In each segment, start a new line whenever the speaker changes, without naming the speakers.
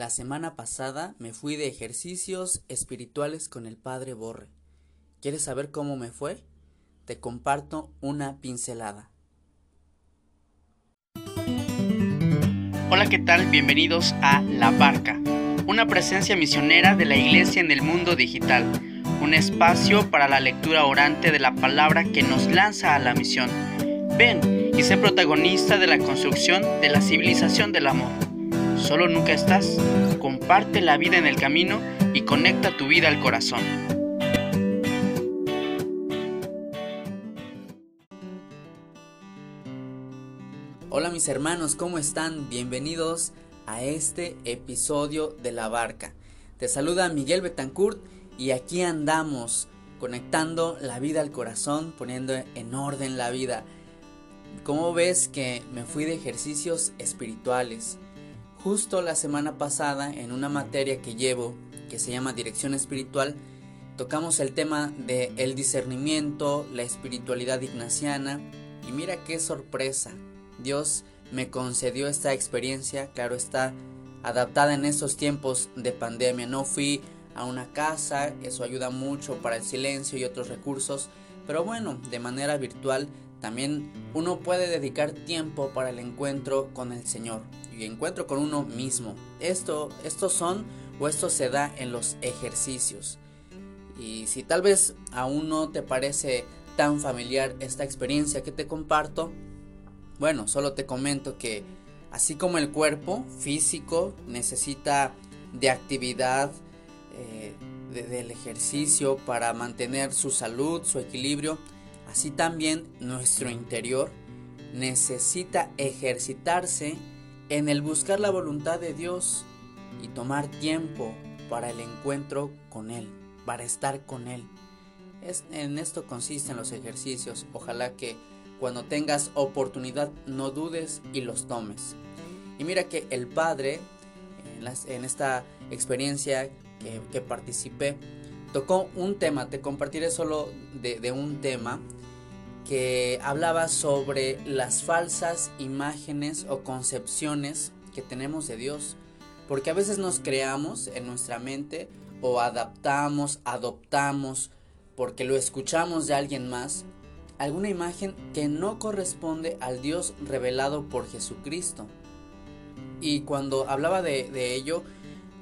La semana pasada me fui de ejercicios espirituales con el padre Borre. ¿Quieres saber cómo me fue? Te comparto una pincelada.
Hola, ¿qué tal? Bienvenidos a La Barca, una presencia misionera de la Iglesia en el mundo digital, un espacio para la lectura orante de la palabra que nos lanza a la misión. Ven y sé protagonista de la construcción de la civilización del amor. Solo nunca estás. Comparte la vida en el camino y conecta tu vida al corazón.
Hola mis hermanos, ¿cómo están? Bienvenidos a este episodio de La Barca. Te saluda Miguel Betancourt y aquí andamos conectando la vida al corazón, poniendo en orden la vida. ¿Cómo ves que me fui de ejercicios espirituales? Justo la semana pasada, en una materia que llevo, que se llama Dirección Espiritual, tocamos el tema de el discernimiento, la espiritualidad ignaciana, y mira qué sorpresa. Dios me concedió esta experiencia, claro está, adaptada en estos tiempos de pandemia. No fui a una casa, eso ayuda mucho para el silencio y otros recursos, pero bueno, de manera virtual también uno puede dedicar tiempo para el encuentro con el Señor y encuentro con uno mismo. Esto, estos son o esto se da en los ejercicios. Y si tal vez aún no te parece tan familiar esta experiencia que te comparto, bueno, solo te comento que así como el cuerpo físico necesita de actividad, eh, del ejercicio para mantener su salud, su equilibrio, Así también nuestro interior necesita ejercitarse en el buscar la voluntad de Dios y tomar tiempo para el encuentro con Él, para estar con Él. Es, en esto consisten los ejercicios. Ojalá que cuando tengas oportunidad no dudes y los tomes. Y mira que el Padre, en, esta experiencia que, participé, tocó un tema. Te compartiré solo de un tema que hablaba sobre las falsas imágenes o concepciones que tenemos de Dios. Porque a veces nos creamos en nuestra mente o adaptamos, adoptamos, porque lo escuchamos de alguien más, alguna imagen que no corresponde al Dios revelado por Jesucristo. Y cuando hablaba de, ello,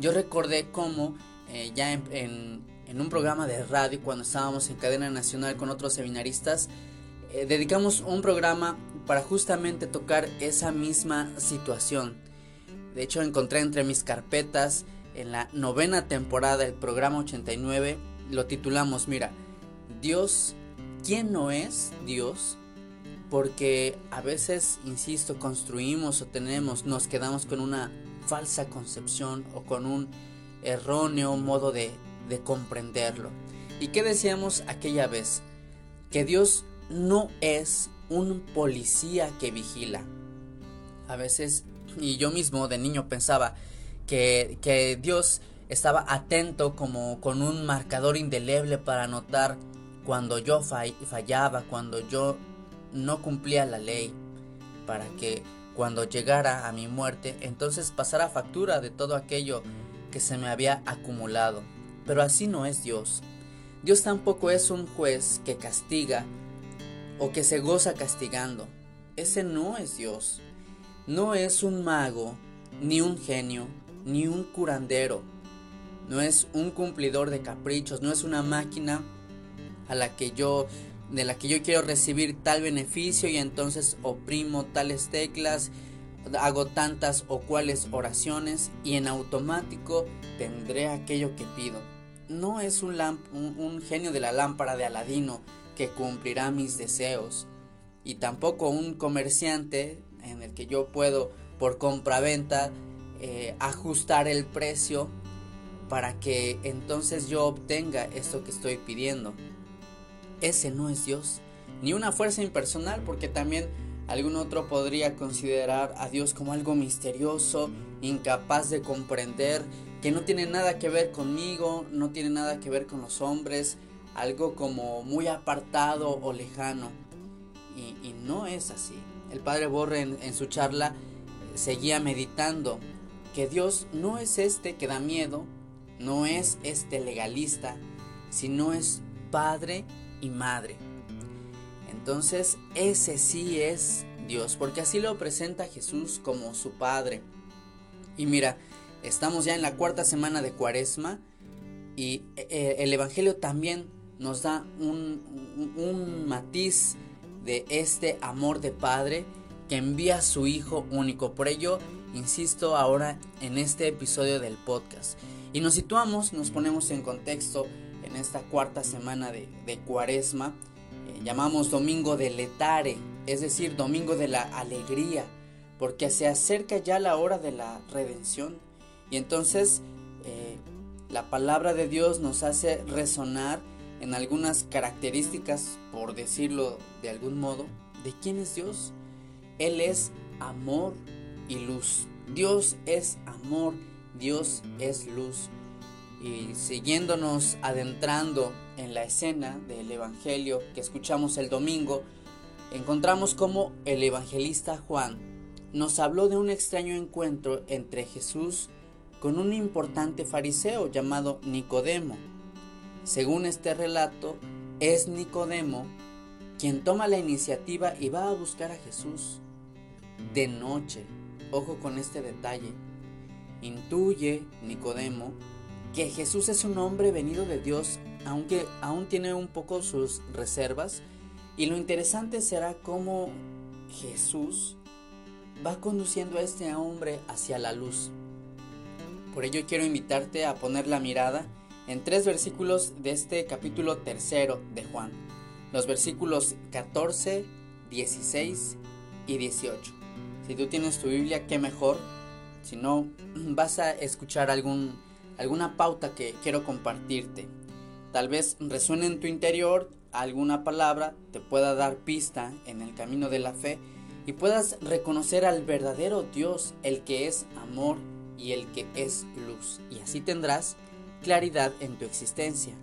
yo recordé cómo eh, ya en, en un programa de radio, cuando estábamos en cadena nacional con otros seminaristas, eh, dedicamos un programa para justamente tocar esa misma situación. De hecho, encontré entre mis carpetas en la novena temporada del programa 89, lo titulamos, mira, Dios, ¿quién no es Dios? Porque a veces, insisto, construimos o tenemos, nos quedamos con una falsa concepción o con un erróneo modo de, de comprenderlo. ¿Y qué decíamos aquella vez? Que Dios no es un policía que vigila. A veces, y yo mismo de niño pensaba que, que Dios estaba atento como con un marcador indeleble para notar cuando yo fallaba, cuando yo no cumplía la ley, para que cuando llegara a mi muerte, entonces pasara factura de todo aquello que se me había acumulado. Pero así no es Dios. Dios tampoco es un juez que castiga o que se goza castigando. Ese no es Dios. No es un mago, ni un genio, ni un curandero. No es un cumplidor de caprichos, no es una máquina a la que yo de la que yo quiero recibir tal beneficio y entonces oprimo tales teclas, hago tantas o cuales oraciones y en automático tendré aquello que pido. No es un, un, un genio de la lámpara de Aladino que cumplirá mis deseos y tampoco un comerciante en el que yo puedo por compraventa eh, ajustar el precio para que entonces yo obtenga esto que estoy pidiendo. Ese no es Dios, ni una fuerza impersonal, porque también algún otro podría considerar a Dios como algo misterioso, incapaz de comprender, que no tiene nada que ver conmigo, no tiene nada que ver con los hombres, algo como muy apartado o lejano. Y, no es así. El padre Borre en, su charla eh, seguía meditando que Dios no es este que da miedo, no es este legalista, sino es padre y madre. Entonces ese sí es Dios, porque así lo presenta Jesús como su Padre. Y mira, estamos ya en la cuarta semana de Cuaresma y eh, el Evangelio también nos da un, un matiz de este amor de Padre que envía a su Hijo único. Por ello, insisto ahora en este episodio del podcast. Y nos situamos, nos ponemos en contexto en esta cuarta semana de, de Cuaresma. Eh, llamamos Domingo de Letare, es decir, Domingo de la Alegría, porque se acerca ya la hora de la redención. Y entonces eh, la palabra de Dios nos hace resonar en algunas características, por decirlo de algún modo, de quién es Dios. Él es amor y luz. Dios es amor, Dios es luz. Y siguiéndonos adentrando en la escena del Evangelio que escuchamos el domingo, encontramos como el evangelista Juan nos habló de un extraño encuentro entre Jesús con un importante fariseo llamado Nicodemo. Según este relato, es Nicodemo quien toma la iniciativa y va a buscar a Jesús de noche. Ojo con este detalle. Intuye Nicodemo que Jesús es un hombre venido de Dios, aunque aún tiene un poco sus reservas. Y lo interesante será cómo Jesús va conduciendo a este hombre hacia la luz. Por ello quiero invitarte a poner la mirada en tres versículos de este capítulo tercero de Juan. Los versículos 14, 16 y 18. Si tú tienes tu Biblia, qué mejor. Si no, vas a escuchar alguna pauta que quiero compartirte. Tal vez resuene en tu interior alguna palabra, te pueda dar pista en el camino de la fe y puedas reconocer al verdadero Dios, el que es amor y el que es luz. Y así tendrás claridad en tu existencia.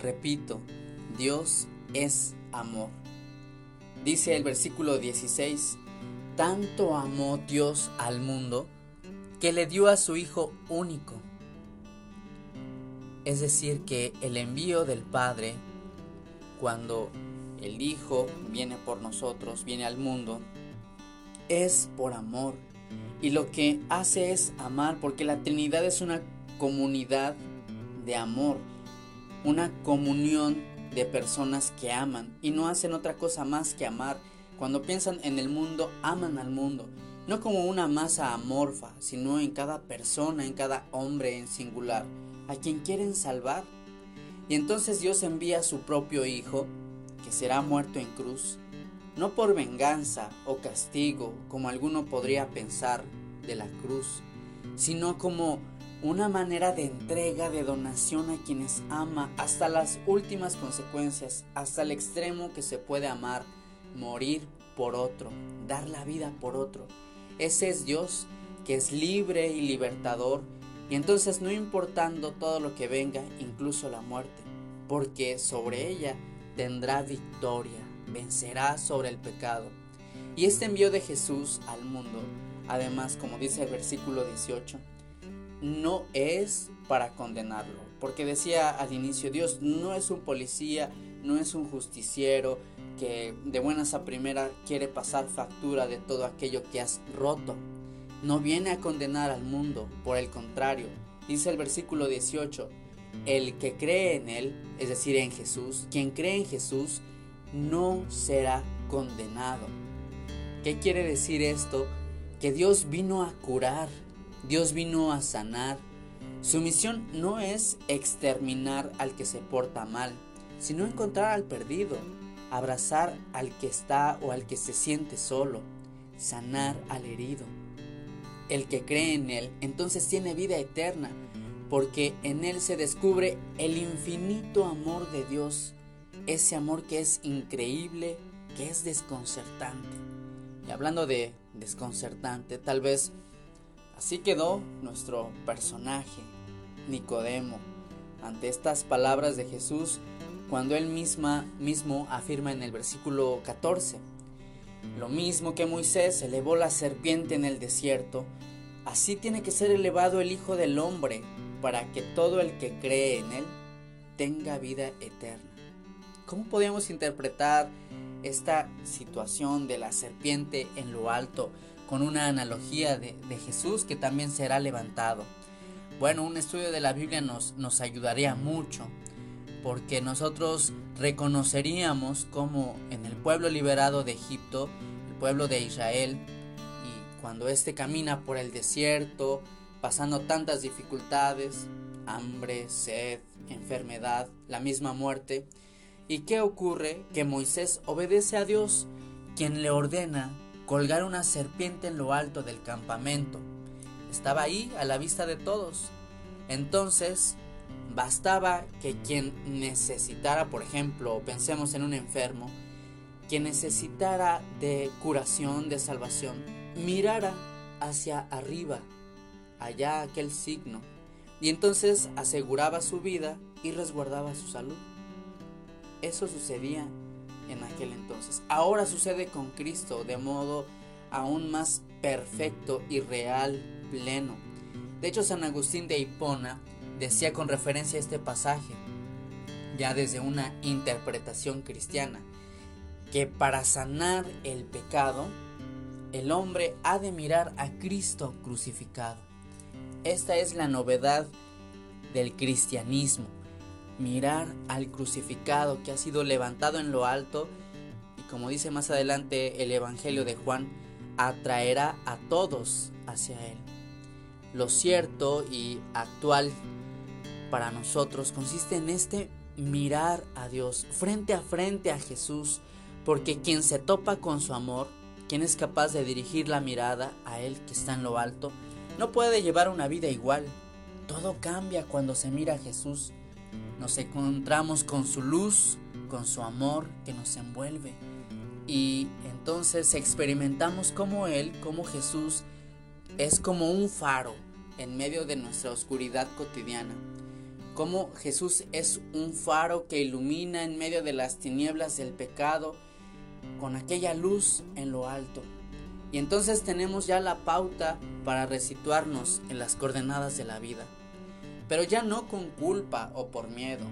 Repito, Dios es amor. Dice el versículo 16, tanto amó Dios al mundo que le dio a su Hijo único. Es decir, que el envío del Padre, cuando el Hijo viene por nosotros, viene al mundo, es por amor. Y lo que hace es amar, porque la Trinidad es una comunidad de amor, una comunión de personas que aman y no hacen otra cosa más que amar cuando piensan en el mundo, aman al mundo, no como una masa amorfa, sino en cada persona, en cada hombre en singular, a quien quieren salvar. Y entonces Dios envía a su propio Hijo, que será muerto en cruz, no por venganza o castigo, como alguno podría pensar de la cruz, sino como una manera de entrega, de donación a quienes ama hasta las últimas consecuencias, hasta el extremo que se puede amar morir por otro, dar la vida por otro. Ese es Dios que es libre y libertador y entonces no importando todo lo que venga, incluso la muerte, porque sobre ella tendrá victoria, vencerá sobre el pecado. Y este envío de Jesús al mundo, además, como dice el versículo 18, no es para condenarlo, porque decía al inicio, Dios no es un policía, no es un justiciero, que de buenas a primera quiere pasar factura de todo aquello que has roto. No viene a condenar al mundo, por el contrario, dice el versículo 18, el que cree en Él, es decir, en Jesús, quien cree en Jesús, no será condenado. ¿Qué quiere decir esto? Que Dios vino a curar, Dios vino a sanar. Su misión no es exterminar al que se porta mal, sino encontrar al perdido, abrazar al que está o al que se siente solo, sanar al herido. El que cree en Él entonces tiene vida eterna, porque en Él se descubre el infinito amor de Dios, ese amor que es increíble, que es desconcertante. Y hablando de desconcertante, tal vez así quedó nuestro personaje, Nicodemo, ante estas palabras de Jesús cuando él misma, mismo afirma en el versículo 14, lo mismo que Moisés elevó la serpiente en el desierto, así tiene que ser elevado el Hijo del Hombre, para que todo el que cree en Él tenga vida eterna. ¿Cómo podemos interpretar esta situación de la serpiente en lo alto con una analogía de, Jesús que también será levantado? Bueno, un estudio de la Biblia nos, ayudaría mucho porque nosotros reconoceríamos como en el pueblo liberado de Egipto, el pueblo de Israel, y cuando éste camina por el desierto, pasando tantas dificultades, hambre, sed, enfermedad, la misma muerte, ¿y qué ocurre? Que Moisés obedece a Dios, quien le ordena colgar una serpiente en lo alto del campamento. Estaba ahí a la vista de todos. Entonces Bastaba que quien necesitara, por ejemplo, pensemos en un enfermo, quien necesitara de curación, de salvación, mirara hacia arriba, allá aquel signo, y entonces aseguraba su vida y resguardaba su salud. Eso sucedía en aquel entonces. Ahora sucede con Cristo de modo aún más perfecto y real, pleno. De hecho, San Agustín de Hipona decía con referencia a este pasaje, ya desde una interpretación cristiana, que para sanar el pecado, el hombre ha de mirar a Cristo crucificado. Esta es la novedad del cristianismo, mirar al crucificado que ha sido levantado en lo alto y como dice más adelante el Evangelio de Juan, atraerá a todos hacia él. Lo cierto y actual para nosotros consiste en este mirar a Dios frente a frente a Jesús, porque quien se topa con su amor, quien es capaz de dirigir la mirada a Él que está en lo alto, no puede llevar una vida igual. Todo cambia cuando se mira a Jesús. Nos encontramos con su luz, con su amor que nos envuelve. Y entonces experimentamos como Él, como Jesús, es como un faro en medio de nuestra oscuridad cotidiana cómo Jesús es un faro que ilumina en medio de las tinieblas del pecado con aquella luz en lo alto. Y entonces tenemos ya la pauta para resituarnos en las coordenadas de la vida. Pero ya no con culpa o por miedo,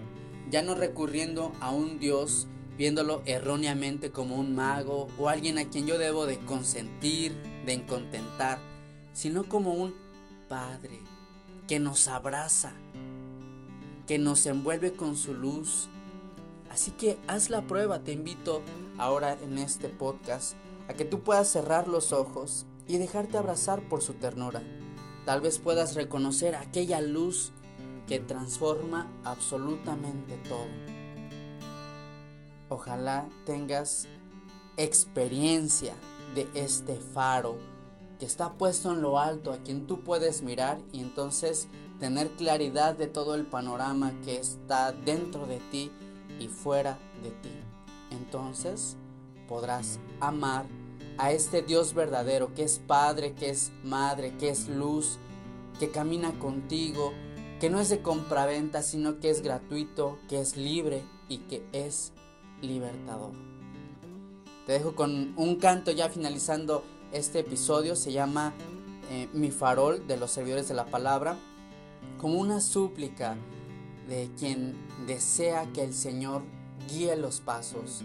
ya no recurriendo a un Dios viéndolo erróneamente como un mago o alguien a quien yo debo de consentir, de contentar, sino como un Padre que nos abraza, que nos envuelve con su luz. Así que haz la prueba, te invito ahora en este podcast a que tú puedas cerrar los ojos y dejarte abrazar por su ternura. Tal vez puedas reconocer aquella luz que transforma absolutamente todo. Ojalá tengas experiencia de este faro que está puesto en lo alto, a quien tú puedes mirar y entonces tener claridad de todo el panorama que está dentro de ti y fuera de ti. Entonces podrás amar a este Dios verdadero que es Padre, que es Madre, que es luz, que camina contigo, que no es de compraventa, sino que es gratuito, que es libre y que es libertador. Te dejo con un canto ya finalizando este episodio, se llama eh, Mi farol de los servidores de la palabra como una súplica de quien desea que el Señor guíe los pasos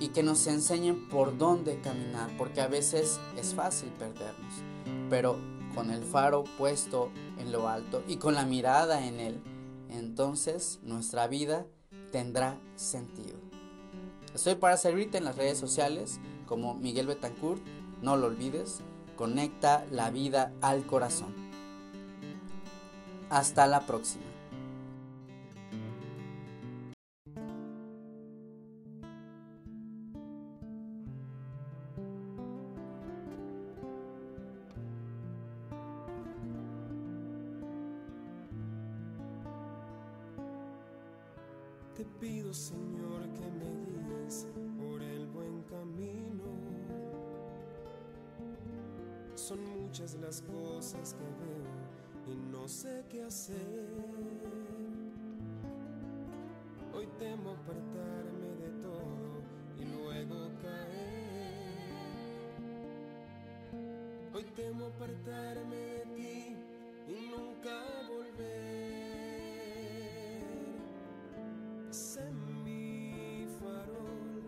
y que nos enseñe por dónde caminar, porque a veces es fácil perdernos, pero con el faro puesto en lo alto y con la mirada en Él, entonces nuestra vida tendrá sentido. Estoy para servirte en las redes sociales como Miguel Betancourt, no lo olvides, conecta la vida al corazón. Hasta la próxima.
Te pido, Señor, que me guíes por el buen camino. Son muchas las cosas que veo y no sé qué hacer. Hoy temo apartarme de todo y luego caer. Hoy temo apartarme de ti eres en mi farol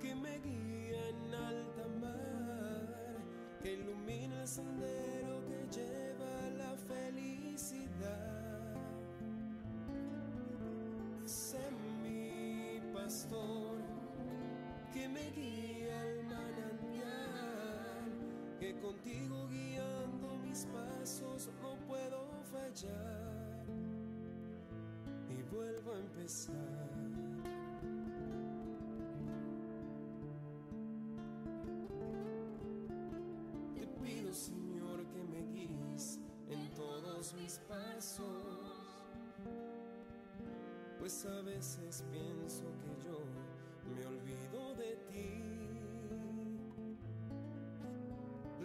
que me guía en alta mar, que ilumina el sendero que lleva a la felicidad. Es en mi pastor que me guía al manantial, que contigo guiando mis pasos no puedo fallar vuelvo a empezar. Te pido Señor que me guíes en todos mis pasos, pues a veces pienso que yo me olvido de ti.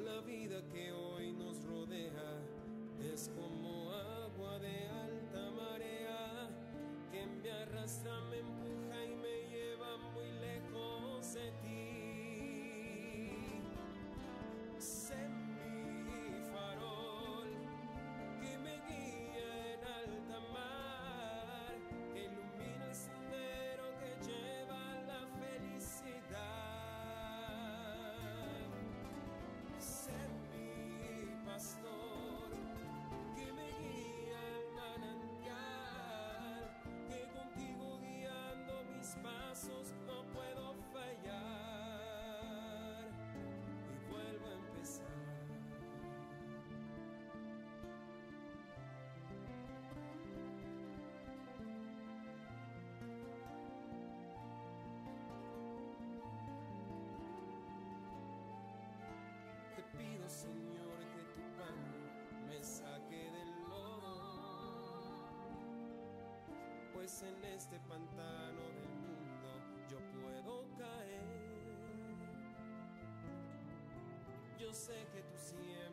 La vida que hoy nos rodea es como en este pantano del mundo yo puedo caer. Yo sé que tú siempre